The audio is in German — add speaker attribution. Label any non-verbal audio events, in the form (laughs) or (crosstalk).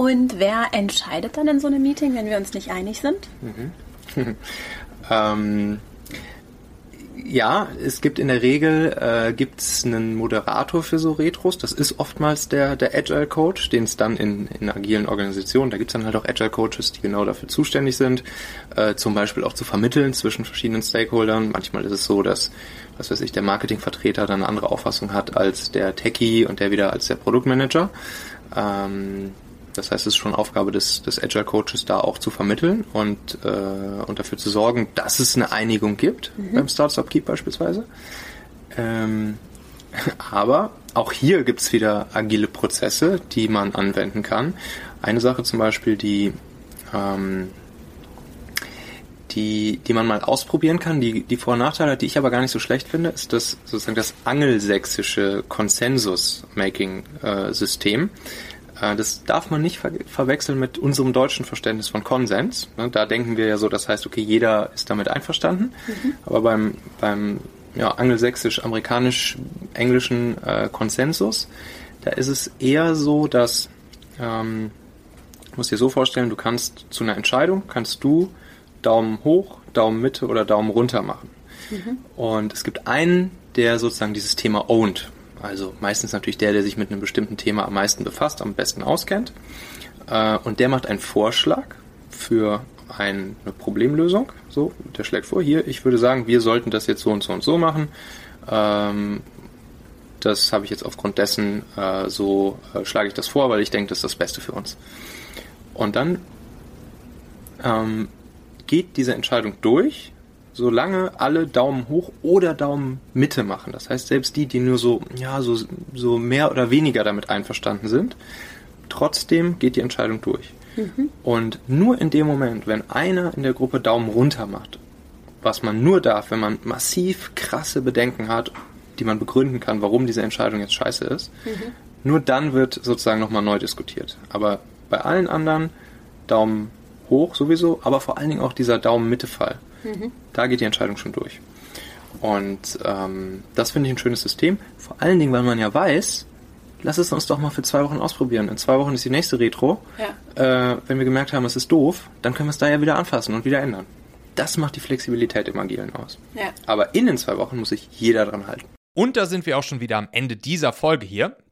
Speaker 1: Und wer entscheidet dann in so einem Meeting, wenn wir uns nicht einig sind?
Speaker 2: Mhm. (laughs) ähm, ja, es gibt in der Regel äh, gibt's einen Moderator für so Retros. Das ist oftmals der, der Agile Coach, den es dann in, in agilen Organisationen, da gibt's dann halt auch Agile Coaches, die genau dafür zuständig sind, äh, zum Beispiel auch zu vermitteln zwischen verschiedenen Stakeholdern. Manchmal ist es so, dass, was weiß ich, der Marketingvertreter dann eine andere Auffassung hat als der Techie und der wieder als der Produktmanager. Ähm, das heißt, es ist schon Aufgabe des, des Agile Coaches, da auch zu vermitteln und, äh, und dafür zu sorgen, dass es eine Einigung gibt mhm. beim Startup Keep beispielsweise. Ähm, (laughs) aber auch hier gibt's wieder agile Prozesse, die man anwenden kann. Eine Sache zum Beispiel, die, ähm, die, die man mal ausprobieren kann, die, die Vor- und Nachteile hat, die ich aber gar nicht so schlecht finde, ist das sozusagen das angelsächsische Konsensus-Making-System. Äh, das darf man nicht ver verwechseln mit unserem deutschen Verständnis von Konsens. Ne, da denken wir ja so, das heißt, okay, jeder ist damit einverstanden. Mhm. Aber beim, beim ja, angelsächsisch-amerikanisch-englischen äh, Konsensus, da ist es eher so, dass, ähm, du musst dir so vorstellen, du kannst zu einer Entscheidung, kannst du Daumen hoch, Daumen Mitte oder Daumen runter machen. Mhm. Und es gibt einen, der sozusagen dieses Thema owned. Also meistens natürlich der, der sich mit einem bestimmten Thema am meisten befasst, am besten auskennt. Äh, und der macht einen Vorschlag für eine Problemlösung. So, der schlägt vor, hier, ich würde sagen, wir sollten das jetzt so und so und so machen. Ähm, das habe ich jetzt aufgrund dessen, äh, so äh, schlage ich das vor, weil ich denke, das ist das Beste für uns. Und dann ähm, geht diese Entscheidung durch solange alle Daumen hoch oder Daumen Mitte machen. Das heißt, selbst die, die nur so, ja, so, so mehr oder weniger damit einverstanden sind, trotzdem geht die Entscheidung durch. Mhm. Und nur in dem Moment, wenn einer in der Gruppe Daumen runter macht, was man nur darf, wenn man massiv krasse Bedenken hat, die man begründen kann, warum diese Entscheidung jetzt scheiße ist, mhm. nur dann wird sozusagen nochmal neu diskutiert. Aber bei allen anderen Daumen hoch sowieso, aber vor allen Dingen auch dieser Daumen-Mitte-Fall. Mhm. Da geht die Entscheidung schon durch. Und ähm, das finde ich ein schönes System. Vor allen Dingen, weil man ja weiß, lass es uns doch mal für zwei Wochen ausprobieren. In zwei Wochen ist die nächste Retro. Ja. Äh, wenn wir gemerkt haben, es ist doof, dann können wir es da ja wieder anfassen und wieder ändern. Das macht die Flexibilität im Agilen aus. Ja. Aber in den zwei Wochen muss sich jeder dran halten.
Speaker 3: Und da sind wir auch schon wieder am Ende dieser Folge hier.